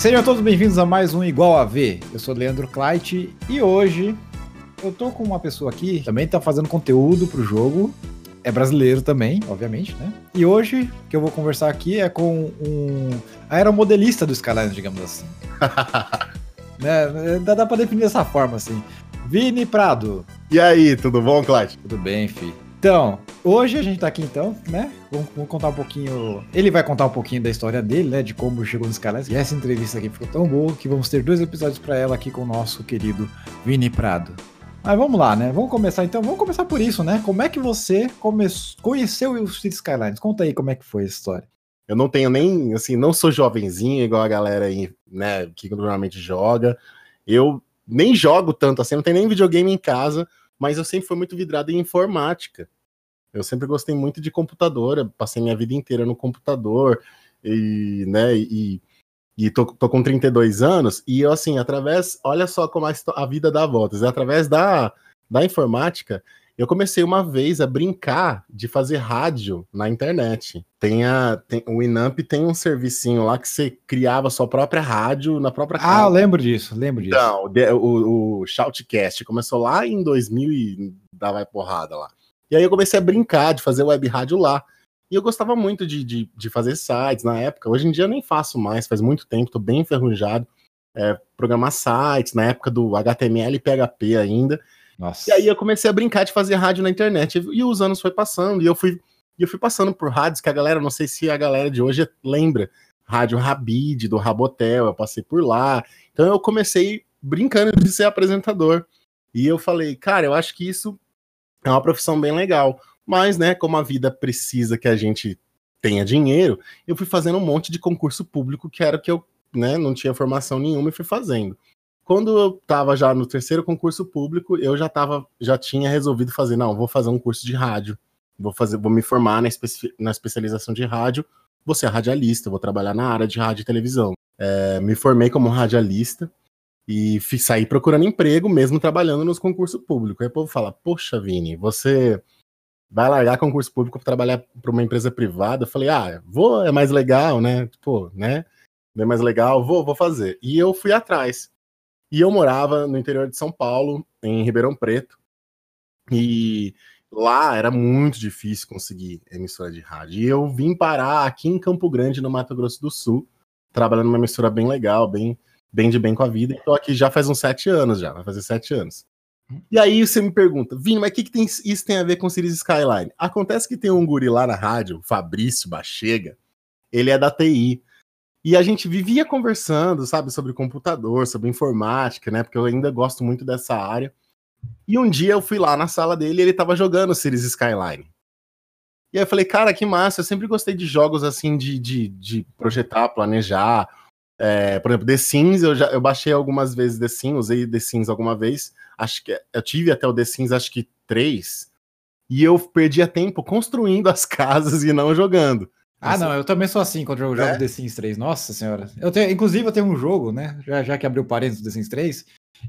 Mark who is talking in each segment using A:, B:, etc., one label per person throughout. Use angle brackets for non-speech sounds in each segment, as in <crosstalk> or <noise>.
A: Sejam todos bem-vindos a mais um Igual a V. Eu sou Leandro Kleit e hoje eu tô com uma pessoa aqui que também tá fazendo conteúdo pro jogo. É brasileiro também, obviamente, né? E hoje que eu vou conversar aqui é com um aeromodelista do Skyline, digamos assim. <laughs> né? Dá, dá pra definir dessa forma, assim. Vini Prado.
B: E aí, tudo bom, Cláudio?
A: Tudo bem, fi. Então, hoje a gente tá aqui então, né? Vamos, vamos, contar um pouquinho. Ele vai contar um pouquinho da história dele, né? De como chegou no Skylines. E essa entrevista aqui ficou tão boa que vamos ter dois episódios para ela aqui com o nosso querido Vini Prado. Mas vamos lá, né? Vamos começar então. Vamos começar por isso, né? Como é que você come... conheceu o City Skylines? Conta aí como é que foi a história.
B: Eu não tenho nem, assim, não sou jovenzinho igual a galera aí, né, que normalmente joga. Eu nem jogo tanto assim, não tenho nem videogame em casa mas eu sempre fui muito vidrado em informática. Eu sempre gostei muito de computador, passei minha vida inteira no computador, e, né, e, e tô, tô com 32 anos, e eu, assim, através, olha só como a, a vida dá voltas, é através da, da informática, eu comecei uma vez a brincar de fazer rádio na internet. Tem a, tem, o Inamp tem um servicinho lá que você criava sua própria rádio na própria
A: casa. Ah, eu lembro disso, lembro disso.
B: Então, o, o Shoutcast começou lá em 2000 e dava porrada lá. E aí eu comecei a brincar de fazer web rádio lá. E eu gostava muito de, de, de fazer sites na época. Hoje em dia eu nem faço mais, faz muito tempo, tô bem enferrujado. É, programar sites, na época do HTML e PHP ainda. Nossa. E aí eu comecei a brincar de fazer rádio na internet. E os anos foi passando, e eu fui, eu fui passando por rádios que a galera, não sei se a galera de hoje lembra. Rádio Rabid, do Rabotel, eu passei por lá. Então eu comecei brincando de ser apresentador. E eu falei, cara, eu acho que isso é uma profissão bem legal. Mas, né, como a vida precisa que a gente tenha dinheiro, eu fui fazendo um monte de concurso público, que era o que eu né, não tinha formação nenhuma e fui fazendo quando eu estava já no terceiro concurso público, eu já tava, já tinha resolvido fazer, não, vou fazer um curso de rádio, vou fazer, vou me formar na, na especialização de rádio, vou ser radialista, vou trabalhar na área de rádio e televisão. É, me formei como radialista e fiz, saí procurando emprego, mesmo trabalhando nos concursos públicos. Aí o povo fala, poxa, Vini, você vai largar concurso público para trabalhar para uma empresa privada? Eu falei, ah, vou, é mais legal, né? Tipo, né? É mais legal, vou, vou fazer. E eu fui atrás. E eu morava no interior de São Paulo, em Ribeirão Preto. E lá era muito difícil conseguir emissora de rádio. E eu vim parar aqui em Campo Grande, no Mato Grosso do Sul, trabalhando numa emissora bem legal, bem, bem de bem com a vida. Estou aqui já faz uns sete anos, já, vai fazer sete anos. E aí você me pergunta, Vini, mas o que, que tem, isso tem a ver com Cities Skyline? Acontece que tem um guri lá na rádio, Fabrício Bachega, ele é da TI. E a gente vivia conversando, sabe, sobre computador, sobre informática, né? Porque eu ainda gosto muito dessa área. E um dia eu fui lá na sala dele e ele tava jogando Cities Skyline. E aí eu falei, cara, que massa, eu sempre gostei de jogos assim de, de, de projetar, planejar. É, por exemplo, The Sims, eu, já, eu baixei algumas vezes The Sims, usei The Sims alguma vez. Acho que eu tive até o The Sims, acho que três. E eu perdia tempo construindo as <laughs> casas e não jogando.
A: Ah, não, eu também sou assim quando eu jogo é? The Sims 3. Nossa senhora. Eu tenho, inclusive, eu tenho um jogo, né? Já, já que abriu parênteses do The Sims 3.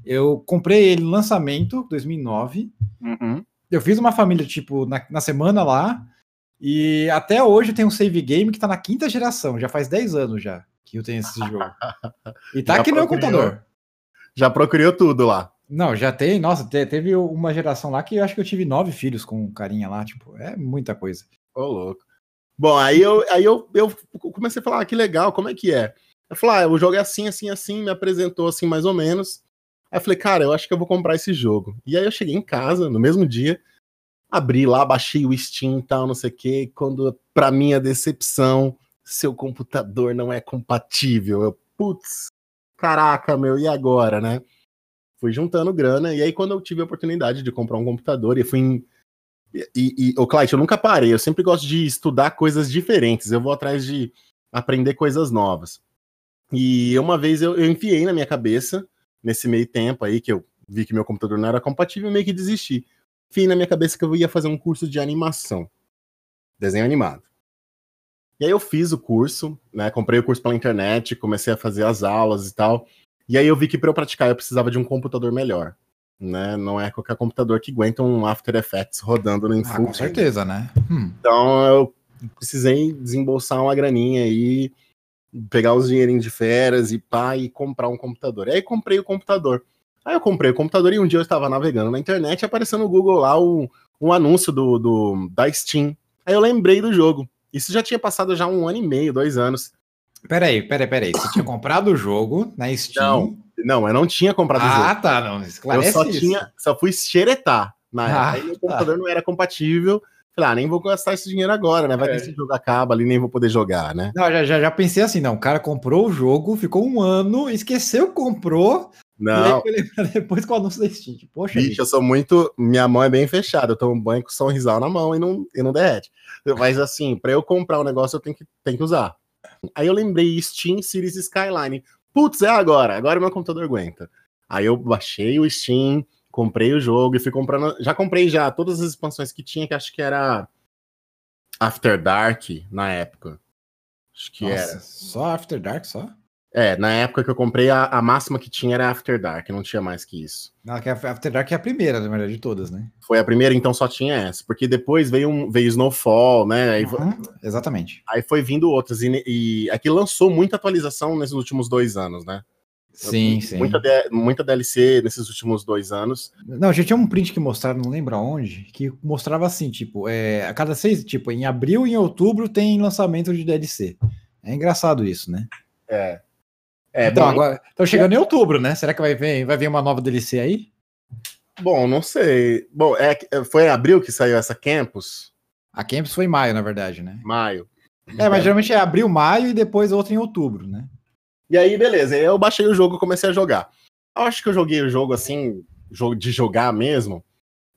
A: Eu comprei ele no lançamento, 2009. Uhum. Eu fiz uma família, tipo, na, na semana lá. E até hoje tem um save game que tá na quinta geração. Já faz 10 anos já que eu tenho esse <laughs> jogo. E tá já aqui no meu computador.
B: Já procurou tudo lá.
A: Não, já tem. Nossa, teve uma geração lá que eu acho que eu tive nove filhos com carinha lá. Tipo, é muita coisa.
B: Ô, louco. Bom, aí eu, aí eu, eu comecei a falar, ah, que legal, como é que é? Eu falei, ah, o jogo é assim, assim, assim, me apresentou assim, mais ou menos. Aí eu falei, cara, eu acho que eu vou comprar esse jogo. E aí eu cheguei em casa, no mesmo dia, abri lá, baixei o Steam e tal, não sei o quê, quando, pra minha decepção, seu computador não é compatível. Eu, putz, caraca, meu, e agora, né? Fui juntando grana, e aí quando eu tive a oportunidade de comprar um computador, e fui em e, e o Clyde, eu nunca parei, eu sempre gosto de estudar coisas diferentes, eu vou atrás de aprender coisas novas. E uma vez eu, eu enfiei na minha cabeça, nesse meio tempo aí, que eu vi que meu computador não era compatível, meio que desisti. Enfiei na minha cabeça que eu ia fazer um curso de animação, desenho animado. E aí eu fiz o curso, né? Comprei o curso pela internet, comecei a fazer as aulas e tal. E aí eu vi que para eu praticar eu precisava de um computador melhor né? Não é qualquer computador que aguenta um After Effects rodando no
A: ah, Com certeza, né?
B: Hum. Então eu precisei desembolsar uma graninha aí pegar uns dinheirinhos de férias e pá, e comprar um computador. Aí comprei o computador. Aí eu comprei o computador e um dia eu estava navegando na internet e apareceu no Google lá um, um anúncio do, do, da Steam. Aí eu lembrei do jogo. Isso já tinha passado já um ano e meio, dois anos.
A: Peraí, peraí, peraí. Você tinha <coughs> comprado o jogo na Steam?
B: Não, não, eu não tinha comprado
A: ah,
B: o jogo.
A: Ah, tá, não. Esclarece
B: eu só
A: isso.
B: tinha, só fui xeretar na época.
A: Ah,
B: Aí meu
A: tá.
B: computador não era compatível. Falei, ah, nem vou gastar esse dinheiro agora, né? Vai
A: É.
B: que esse jogo acaba ali, nem vou poder jogar, né?
A: Não, já, já, já pensei assim, não. O cara comprou o jogo, ficou um ano, esqueceu que comprou,
B: Não, <laughs>
A: depois com o anúncio da Steam. Poxa,
B: bicho,
A: vida.
B: eu sou muito. Minha mão é bem fechada. Eu tomo banho com sorrisal na mão e não, e não derrete. Mas assim, pra eu comprar um negócio, eu tenho que, tenho que usar. Aí eu lembrei Steam Series Skyline. Putz, é agora. Agora meu computador aguenta. Aí eu baixei o Steam, comprei o jogo e fui comprando. Já comprei já todas as expansões que tinha, que acho que era After Dark na época. Acho que
A: Nossa,
B: era.
A: só After Dark, só?
B: É, na época que eu comprei, a, a máxima que tinha era After Dark, não tinha mais que isso.
A: Não, a After Dark é a primeira, na verdade, de todas, né?
B: Foi a primeira, então só tinha essa. Porque depois veio, um, veio Snowfall, né? Aí,
A: Uhum, exatamente.
B: aí foi vindo outras. E, e aqui lançou muita atualização nesses últimos dois anos, né?
A: Sim, sim.
B: Muita, muita DLC nesses últimos dois anos.
A: Não, já tinha um print que mostraram, não lembro aonde, que mostrava assim, tipo, é, a cada seis, tipo, em abril e em outubro tem lançamento de DLC. É engraçado isso, né?
B: É. É,
A: então,
B: bom,
A: agora, estão chegando em outubro, né? Será que vai vir, vai vir uma nova DLC aí?
B: bom, não sei. Bom, é, foi em abril que saiu essa Campus?
A: A Campus foi em maio, na verdade, né?
B: Maio.
A: É, mas geralmente é abril, maio e depois outra em outubro, né?
B: E aí, beleza. Eu baixei o jogo e comecei a jogar. Eu acho que eu joguei o jogo assim, jogo de jogar mesmo,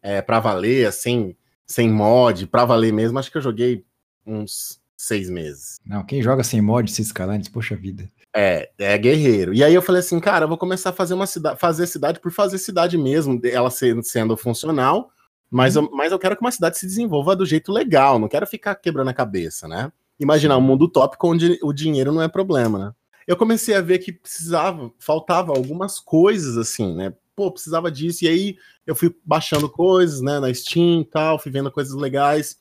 B: é, pra valer, assim, sem mod, pra valer mesmo. Acho que eu joguei uns seis meses.
A: Não, quem joga sem mod, se escalar, diz, poxa vida.
B: É, é guerreiro. E aí eu falei assim, cara, eu vou começar a fazer uma cidade, fazer cidade por fazer cidade mesmo, ela sendo, sendo funcional, mas, eu, mas eu quero que uma cidade se desenvolva do jeito legal, não quero ficar quebrando a cabeça, né? Imaginar um mundo utópico onde o dinheiro não é problema, né? Eu comecei a ver que precisava, faltava algumas coisas assim, né? Pô, precisava disso, e aí eu fui baixando coisas, né, na Steam e tal, fui vendo coisas legais.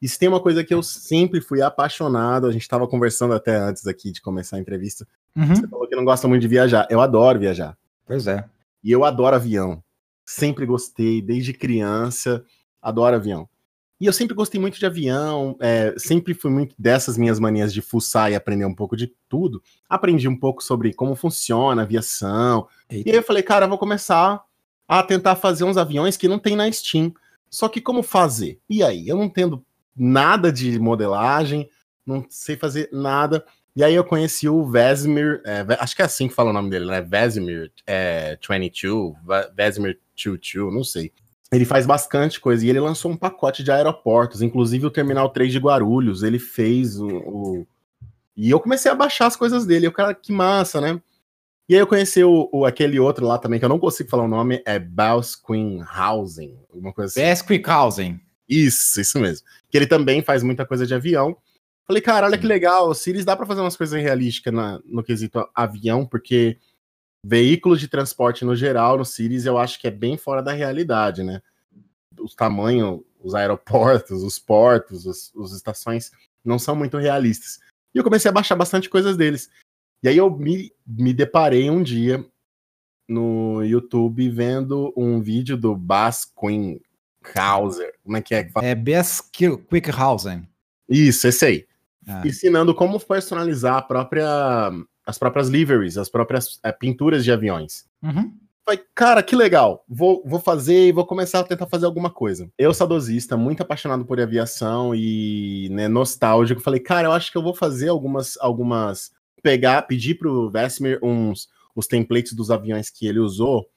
B: E se tem uma coisa que eu sempre fui apaixonado, a gente tava conversando até antes aqui de começar a entrevista,
A: Uhum,
B: você falou que não gosta muito de viajar. Eu adoro viajar.
A: Pois é.
B: E eu adoro avião. Sempre gostei, desde criança, adoro avião. E eu sempre gostei muito de avião, é, sempre fui muito dessas minhas manias de fuçar e aprender um pouco de tudo. Aprendi um pouco sobre como funciona a aviação.
A: Eita.
B: E aí eu falei, cara, eu vou começar a tentar fazer uns aviões que não tem na Steam. Só que como fazer? E aí? Eu não entendo nada de modelagem, não sei fazer nada. E aí eu conheci o Vesemir, é, acho que é assim que fala o nome dele, né? Vesemir é, 22, Ve- Vesemir 22, não sei. Ele faz bastante coisa e ele lançou um pacote de aeroportos, inclusive o Terminal 3 de Guarulhos, ele fez o... o- E eu comecei a baixar as coisas dele, eu, cara, que massa, né? E aí eu conheci o, o- aquele outro lá também, que eu não consigo falar o nome, é Housing, alguma coisa assim.
A: Besquickhausen.
B: Isso, isso mesmo. Que ele também faz muita coisa de avião. Falei, cara, olha que legal, o Sirius dá pra fazer umas coisas realísticas na- no quesito avião, porque veículos de transporte no geral, no Sirius, eu acho que é bem fora da realidade, né? Os tamanhos, os aeroportos, os portos, os, os estações não são muito realistas. E eu comecei a baixar bastante coisas deles. E aí eu me, me deparei um dia no YouTube vendo um vídeo do Bas Queen Hauser. Como é que é que fala?
A: É Besquickhausen.
B: Isso, esse aí.
A: Ah,
B: Ensinando como personalizar a própria, as próprias liveries, as próprias eh, pinturas de aviões.
A: uhum.
B: Falei, cara, que legal. Vou, vou fazer e vou começar a tentar fazer alguma coisa. Eu, saudosista, muito apaixonado por aviação e né, nostálgico, falei, cara, eu acho que eu vou fazer algumas. algumas pegar, pedir pro Vesmir uns os templates dos aviões que ele usou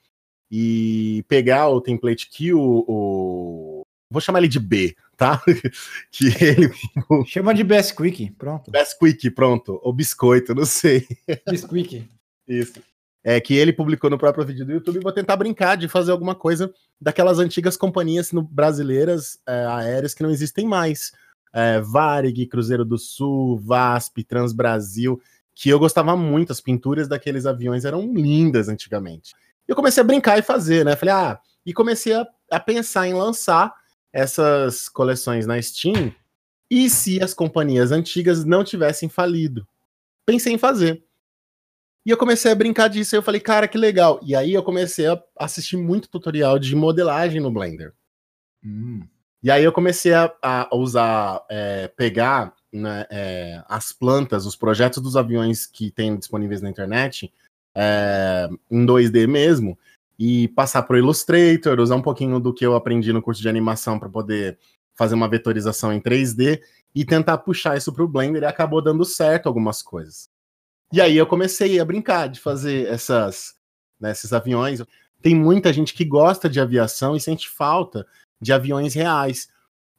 B: e pegar o template que o. o- vou chamar ele de B, tá? <laughs> que ele.
A: Chama de Besquick, pronto.
B: Besquick, pronto. Ou biscoito, não sei.
A: Besquick.
B: Isso. É que ele publicou no próprio vídeo do YouTube. Vou tentar brincar de fazer alguma coisa daquelas antigas companhias no- brasileiras é, aéreas que não existem mais. É, Varig, Cruzeiro do Sul, VASP, Transbrasil, que eu gostava muito. As pinturas daqueles aviões eram lindas antigamente. E eu comecei a brincar e fazer, né? Falei, ah, e comecei a, a pensar em lançar essas coleções na Steam. E se as companhias antigas não tivessem falido? pensei em fazer. E eu comecei a brincar disso, eu falei, cara, que legal. E aí eu comecei a assistir muito tutorial de modelagem no Blender. Hum. E aí eu comecei a, a usar, é, pegar né, é, as plantas, os projetos dos aviões que tem disponíveis na internet, é, em 2D mesmo, e passar para o Illustrator, usar um pouquinho do que eu aprendi no curso de animação para poder fazer uma vetorização em 3D e tentar puxar isso para o Blender e acabou dando certo algumas coisas. E aí eu comecei a brincar de fazer essas, né, esses aviões. Tem muita gente que gosta de aviação e sente falta de aviões reais.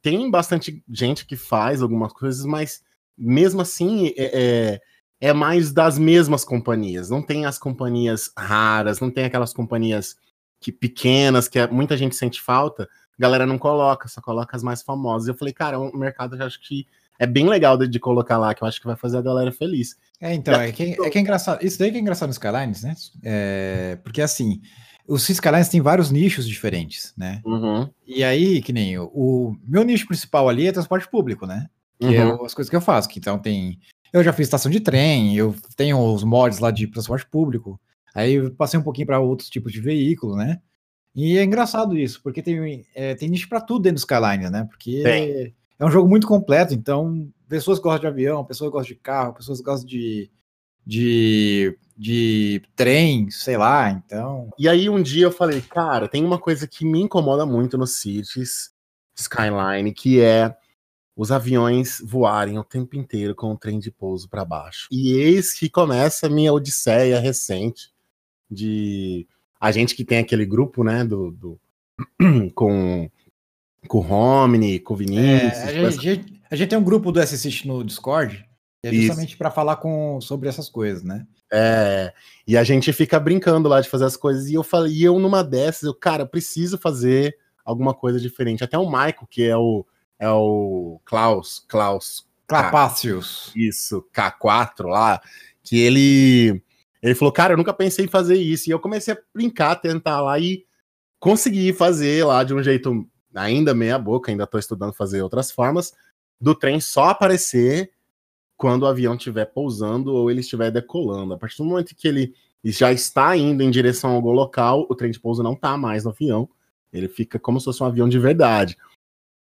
B: Tem bastante gente que faz algumas coisas, mas mesmo assim é, é, é mais das mesmas companhias. Não tem as companhias raras, não tem aquelas companhias que pequenas que muita gente sente falta. A galera não coloca, só coloca as mais famosas. Eu falei, cara, o mercado eu acho que é bem legal de, de, colocar lá, que eu acho que vai fazer a galera feliz.
A: É, então, é que, é que é engraçado. Isso daí que é engraçado nos Skylines, né? É, porque assim, os Skylines têm vários nichos diferentes, né? Uhum. E aí, que nem o, o, meu nicho principal ali é transporte público, né? Que é uhum. é as coisas que eu faço. Que, então tem. Eu já fiz estação de trem, eu tenho os mods lá de transporte público. Aí eu passei um pouquinho para outros tipos de veículo, né? E é engraçado isso, porque tem, é, tem nicho para tudo dentro do Skyline, né? Porque é um jogo muito completo, então pessoas gostam de avião, pessoas gostam de carro, pessoas gostam de, de, de trem, sei lá, então.
B: E aí um dia eu falei, cara, tem uma coisa que me incomoda muito nos Cities Skyline, que é os aviões voarem o tempo inteiro com o trem de pouso para baixo. E eis que começa a minha odisseia recente de a gente que tem aquele grupo, né, do, do <clears throat> com com o Romney, com o Vinícius.
A: É, a, gente, a, gente, tem um grupo do SSIT no Discord, é justamente para falar com, sobre essas coisas, né?
B: É, e a gente fica brincando lá de fazer as coisas, e eu falei, e eu numa dessas, eu, cara, preciso fazer alguma coisa diferente. Até o Michael, que é o, é o Klaus, Klaus.
A: Clapácios.
B: Isso, K4 lá, que ele, ele falou, cara, eu nunca pensei em fazer isso, e eu comecei a brincar, tentar lá, e consegui fazer lá de um jeito ainda meia boca, ainda estou estudando fazer outras formas, do trem só aparecer quando o avião estiver pousando ou ele estiver decolando. A partir do momento que ele já está indo em direção a algum local, o trem de pouso não está mais no avião, ele fica como se fosse um avião de verdade.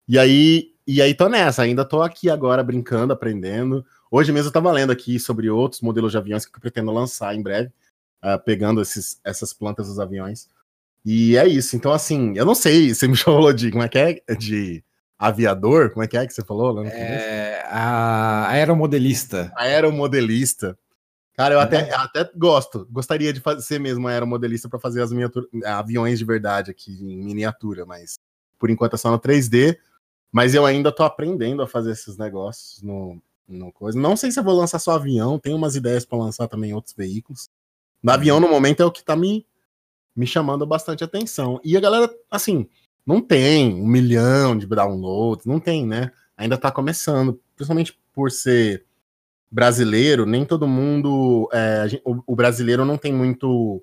B: E aí, e aí tô nessa, ainda tô aqui agora brincando, aprendendo. Hoje mesmo eu estava lendo aqui sobre outros modelos de aviões que eu pretendo lançar em breve, uh, pegando esses, essas plantas dos aviões. E é isso. Então, assim, eu não sei, você me <laughs> falou de como é que é? De aviador? Como é que é que você falou?
A: É, a aeromodelista.
B: Aeromodelista. Cara, eu é. até, até gosto. Gostaria de ser mesmo aeromodelista para fazer as aviões de verdade aqui em miniatura, mas por enquanto é só no 3D. Mas eu ainda tô aprendendo a fazer esses negócios no, no coisa. Não sei se eu vou lançar só avião, tem umas ideias para lançar também outros veículos. No avião, no momento, é o que tá me me chamando bastante atenção. E a galera, assim, não tem um milhão de downloads, não tem, né? Ainda tá começando, principalmente por ser brasileiro, nem todo mundo. É, o, o, brasileiro não tem muito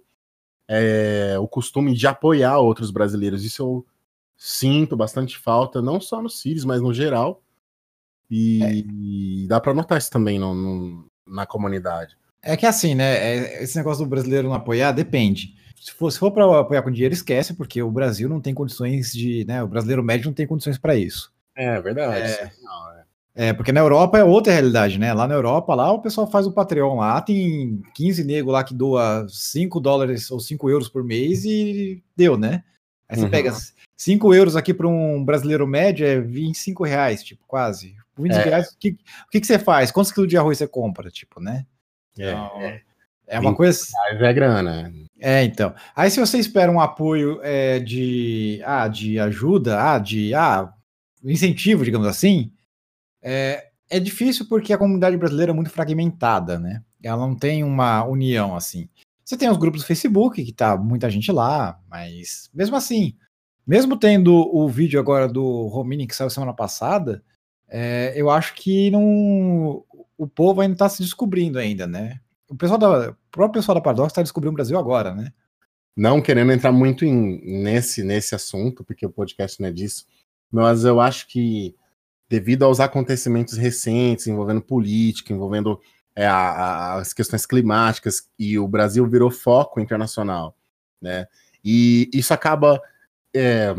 B: é, o costume de apoiar outros brasileiros. Isso eu sinto bastante falta, não só no Sirius, mas no geral. E, é. e dá para notar isso também no, no, na comunidade.
A: É que assim, né? É, esse negócio do brasileiro não apoiar depende se for, se for para apoiar com dinheiro, esquece, porque o Brasil não tem condições de. Né, o brasileiro médio não tem condições para isso.
B: É verdade.
A: É, não, é. é, porque na Europa é outra realidade, né? Lá na Europa, lá o pessoal faz o Patreon lá, tem 15 nego lá que doa 5 dólares ou 5 euros por mês e deu, né? Aí você uhum. pega 5 euros aqui para um brasileiro médio é 25 reais, tipo, quase. 25 é. reais, o que, o que, que você faz? Quantos quilos de arroz você compra, tipo, né?
B: É, então, é.
A: É uma coisa.
B: É grana.
A: É, então. Aí se você espera um apoio é, de, ah, de ajuda, ah, de ah, incentivo, digamos assim, é, é difícil porque a comunidade brasileira é muito fragmentada, né? Ela não tem uma união assim. Você tem os grupos do Facebook, que tá muita gente lá, mas mesmo assim, mesmo tendo o vídeo agora do Romini que saiu semana passada, é, eu acho que não, o povo ainda está se descobrindo ainda, né? o pessoal da, o próprio pessoal da Paradox está descobrindo o Brasil agora, né?
B: Não querendo entrar muito em, nesse, nesse assunto, porque o podcast não é disso, mas eu acho que devido aos acontecimentos recentes envolvendo política, envolvendo é, a, a, as questões climáticas e o Brasil virou foco internacional, né? E isso acaba, é,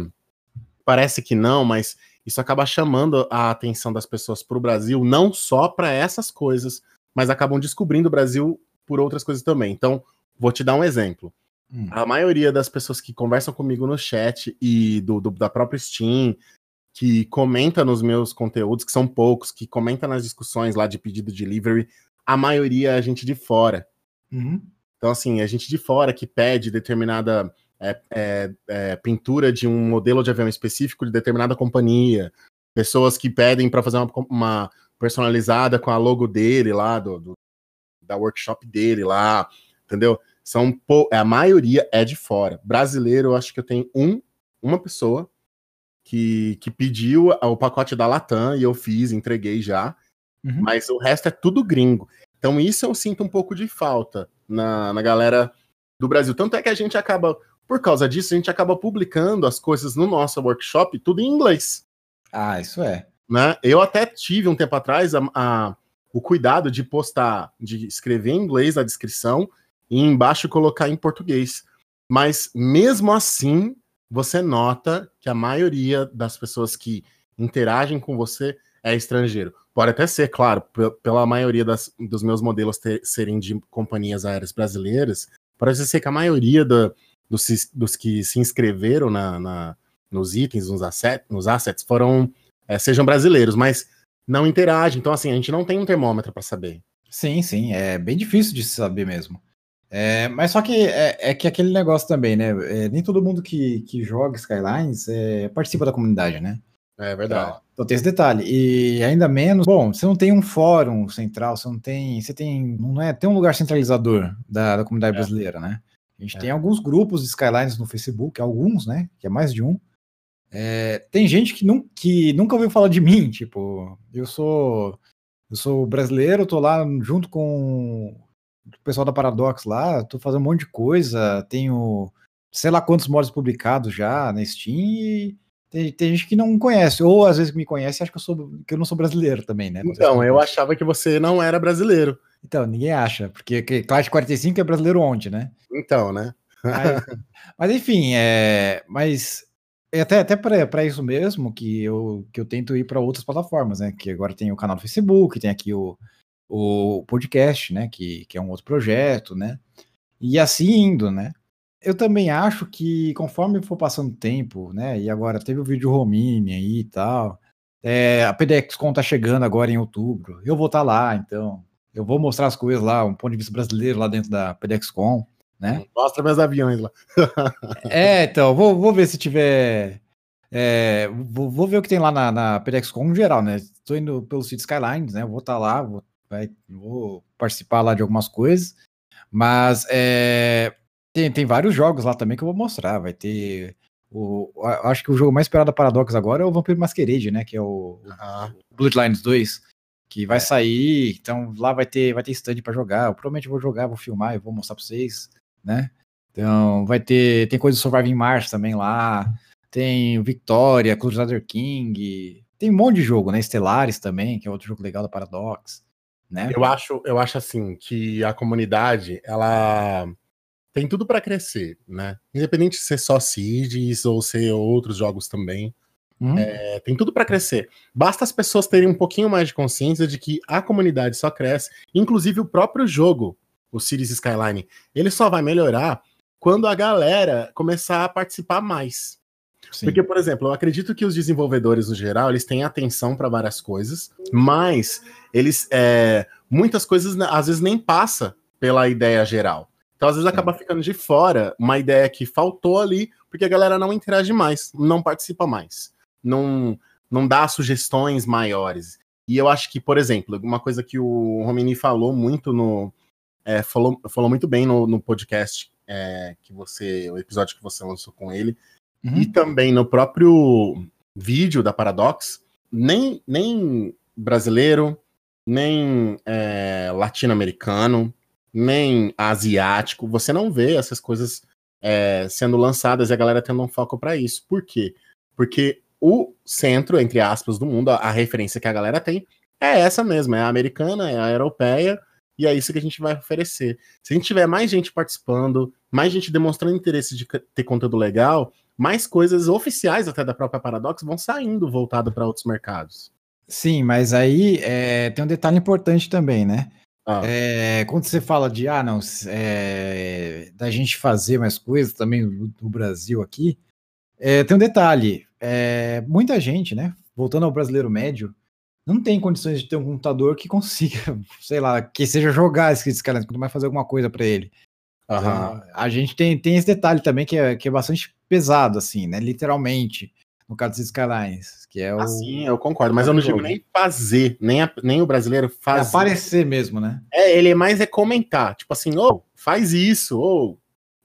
B: parece que não, mas isso acaba chamando a atenção das pessoas para o Brasil, não só para essas coisas, mas acabam descobrindo o Brasil por outras coisas também. Então, vou te dar um exemplo. Hum. A maioria das pessoas que conversam comigo no chat e do, do, da própria Steam, que comenta nos meus conteúdos, que são poucos, que comenta nas discussões lá de pedido de delivery, a maioria é a gente de fora. Uhum. Então, assim, a gente de fora que pede determinada é, é, é, pintura de um modelo de avião específico de determinada companhia, pessoas que pedem para fazer uma, uma, personalizada com a logo dele lá, do, do, da workshop dele lá, entendeu? São a maioria é de fora. Brasileiro, eu acho que eu tenho um, uma pessoa que, que pediu o pacote da Latam e eu fiz, entreguei já. Uhum. Mas o resto é tudo gringo. Então isso eu sinto um pouco de falta na, na galera do Brasil. Tanto é que a gente acaba, por causa disso, a gente acaba publicando as coisas no nosso workshop tudo em inglês.
A: Ah, isso é.
B: Né? Eu até tive um tempo atrás a, a, o cuidado de postar, de escrever em inglês a descrição e embaixo colocar em português. Mas mesmo assim, você nota que a maioria das pessoas que interagem com você é estrangeiro. Pode até ser, claro, pela maioria das, dos meus modelos ter, serem de companhias aéreas brasileiras, parece ser que a maioria do, dos, dos, que se inscreveram na, na, nos itens, nos, asset, nos assets, foram é, sejam brasileiros, mas não interagem. Então, assim, a gente não tem um termômetro para saber.
A: Sim, sim, é bem difícil de saber mesmo. É, mas só que é, é, que aquele negócio também, né? É, nem todo mundo que, que joga Skylines é, participa da comunidade, né?
B: É verdade.
A: Então, então, tem esse detalhe. E ainda menos, bom, você não tem um fórum central, você não tem. Você tem. Não é, tem um lugar centralizador da, da comunidade é. brasileira, né? A gente é. tem alguns grupos de Skylines no Facebook, alguns, né? Que é mais de um. É, tem gente que, não, que nunca ouviu falar de mim, tipo, eu sou. Eu sou brasileiro, tô lá junto com o pessoal da Paradox lá, tô fazendo um monte de coisa, tenho sei lá quantos mods publicados já na Steam e tem, tem, gente que não conhece, ou às vezes me conhece e acha que eu, sou, que eu não sou brasileiro também, né?
B: Então, eu achava que você não era brasileiro.
A: Então, ninguém acha, porque Clash 45 é brasileiro ontem, né?
B: Então, né?
A: mas, <laughs> mas, enfim, é, mas é até, até para isso mesmo que eu, que eu tento ir para outras plataformas, né? Que agora tem o canal do Facebook, tem aqui o, o podcast, né? Que, que é um outro projeto, né? E assim indo, né? Eu também acho que conforme for passando o tempo, né? E agora teve o vídeo Romine aí e tal. É, a PDXCon tá chegando agora em outubro. Eu vou estar tá lá, então. Eu vou mostrar as coisas lá, um ponto de vista brasileiro lá dentro da PDXCon, né?
B: Mostra meus aviões lá.
A: é, então, vou, vou ver se tiver. É, vou, vou, ver o que tem lá na, na PDXCon no geral, né? Estou indo pelo City Skylines, né? vou estar tá lá, vou, vai, vou participar lá de algumas coisas. Mas é, tem, tem vários jogos lá também que eu vou mostrar. Vai ter. O, acho que o jogo mais esperado da Paradox agora é o Vampiro Masquerade, né? Que é o, o Bloodlines 2. Que vai é. sair. Então lá vai ter, vai ter stand pra jogar. Eu provavelmente vou jogar, vou filmar e vou mostrar pra vocês, né? Então vai ter. Tem coisa do Surviving Mars também lá. Tem Victoria, Crusader King. Tem um monte de jogo, né? Estelares também, que é outro jogo legal da Paradox. Né?
B: Eu acho, eu acho assim que a comunidade, ela tem tudo para crescer, né? Independente de ser só Seeds ou ser outros jogos também. Hum. É, tem tudo para crescer. Basta as pessoas terem um pouquinho mais de consciência de que a comunidade só cresce, inclusive o próprio jogo, o Cities Skyline, ele só vai melhorar quando a galera começar a participar mais. Sim. Porque, por exemplo, eu acredito que os desenvolvedores no geral eles têm atenção para várias coisas, mas eles é, muitas coisas às vezes nem passa pela ideia geral. Então, às vezes, acaba ficando de fora uma ideia que faltou ali, porque a galera não interage mais, não participa mais, não, não dá sugestões maiores. E eu acho que, por exemplo, uma coisa que o Romini falou muito no. É, falou, falou muito bem no, no podcast é, que você. O episódio que você lançou com ele. Uhum. E também no próprio vídeo da Paradox, nem, nem brasileiro, nem é, latino-americano, nem asiático, você não vê essas coisas é, sendo lançadas e a galera tendo um foco para isso. Por quê? Porque o centro, entre aspas, do mundo, a, a, referência que a galera tem é essa mesmo, é a americana, é a europeia, E é isso que a gente vai oferecer. Se a gente tiver mais gente participando, mais gente demonstrando interesse de ter conteúdo legal, mais coisas oficiais até da própria Paradox vão saindo voltado para outros mercados.
A: Sim, mas aí é, tem um detalhe importante também, né? Ah. É, quando você fala de, ah, não, é, da gente fazer mais coisas também no, Brasil aqui, é, tem um detalhe. É, muita gente, né? Voltando ao brasileiro médio, não tem condições de ter um computador que consiga, <laughs> sei lá, que seja jogar esse Skylines, quando vai fazer alguma coisa para ele. Uhum. Então, a gente tem, tem esse detalhe também que é, que é bastante pesado, assim, né? Literalmente no caso dos Skylines, que é o.
B: Assim, eu concordo, mas eu não digo nem fazer, nem, a, nem o brasileiro fazer. É
A: aparecer mesmo, né?
B: É, ele é mais é comentar, tipo assim, ô, oh, faz isso, ou oh,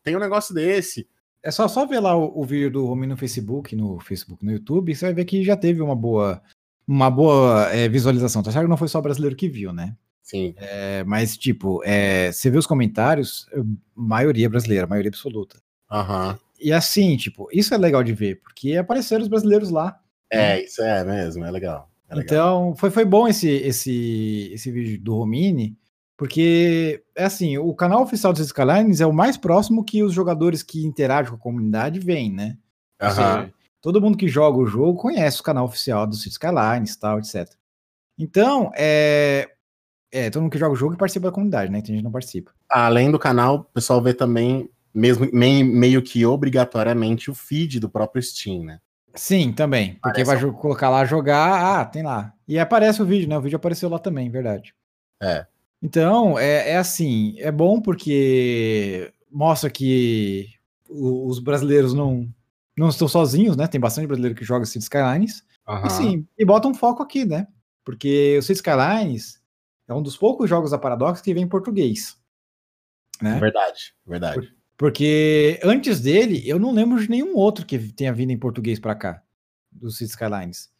B: tem um negócio desse.
A: É só, só ver lá o, o vídeo do Romi no Facebook, no Facebook, no YouTube, você vai ver que já teve uma boa, uma boa é, visualização. Tá certo que não foi só brasileiro que viu, né?
B: Sim.
A: É, mas, tipo, é, você vê os comentários, maioria brasileira, maioria absoluta.
B: Aham. Uhum.
A: E assim, tipo, isso é legal de ver, porque apareceram os brasileiros lá.
B: É, né? isso é mesmo, é legal. É
A: legal. Então, foi, foi bom esse, esse, esse vídeo do Romini, porque, é assim, o canal oficial dos Skylines é o mais próximo que os jogadores que interagem com a comunidade veem, né?
B: Uhum. Seja,
A: todo mundo que joga o jogo conhece o canal oficial dos Skylines tal, etc. Então, é, é, todo mundo que joga o jogo participa da comunidade, né? Tem gente que não participa.
B: Além do canal, o pessoal vê também mesmo meio, meio que obrigatoriamente o feed do próprio Steam, né?
A: Sim, também. Porque Parece vai colocar lá jogar, ah, tem lá. E aparece o vídeo, né? O vídeo apareceu lá também, verdade.
B: É.
A: Então, é, é assim, é bom porque mostra que os brasileiros não, não estão sozinhos, né? Tem bastante brasileiro que joga Cities Skylines. Uhum. E sim, e bota um foco aqui, né? Porque o Cities Skylines é um dos poucos jogos da Paradox que vem em português. Né?
B: Verdade, verdade.
A: Porque antes dele, eu não lembro de nenhum outro que tenha vindo em português para cá, dos Cities Skylines.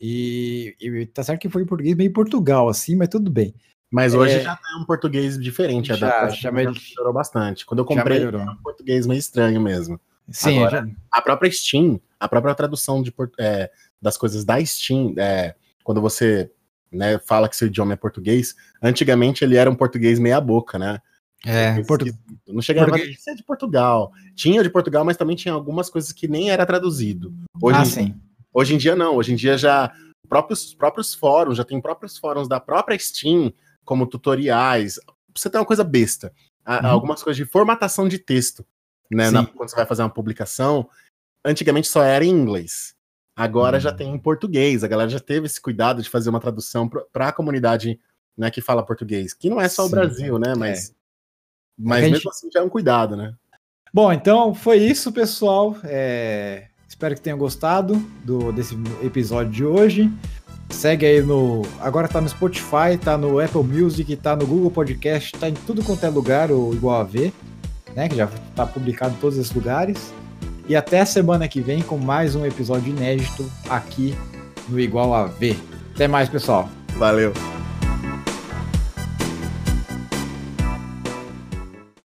A: E, e, tá certo que foi em português meio Portugal, assim, mas tudo bem.
B: Mas hoje é, já tá um português diferente,
A: já,
B: já,
A: já melhorou
B: bastante. Quando eu comprei, era um português meio estranho mesmo.
A: Sim, Agora,
B: já... a própria Steam, a própria tradução de, é, das coisas da Steam, é, quando você né, fala que seu idioma é português, antigamente ele era um português meia boca, né?
A: É, Portu...
B: não chegava Português. a ser de Portugal. Tinha de Portugal, mas também tinha algumas coisas que nem era traduzido.
A: Hoje, ah, sim.
B: hoje em dia não. Hoje em dia já próprios próprios fóruns, já tem próprios fóruns da própria Steam como tutoriais. Você tem uma coisa besta, uhum. algumas coisas de formatação de texto, né? Na, quando você vai fazer uma publicação, antigamente só era em inglês. Agora uhum. já tem em português. A galera já teve esse cuidado de fazer uma tradução para a comunidade né, que fala português, que não é só Sim. o Brasil, né? Mas é. Mas gente... mesmo assim já é um cuidado, né?
A: Bom, então foi isso, pessoal. É... Espero que tenham gostado do, desse episódio de hoje. Segue aí no. Agora tá no Spotify, tá no Apple Music, tá no Google Podcast, tá em tudo quanto é lugar, o Igual a V, né? Que já tá publicado em todos esses lugares. E até a semana que vem com mais um episódio inédito aqui no Igual a V. Até mais, pessoal.
B: Valeu.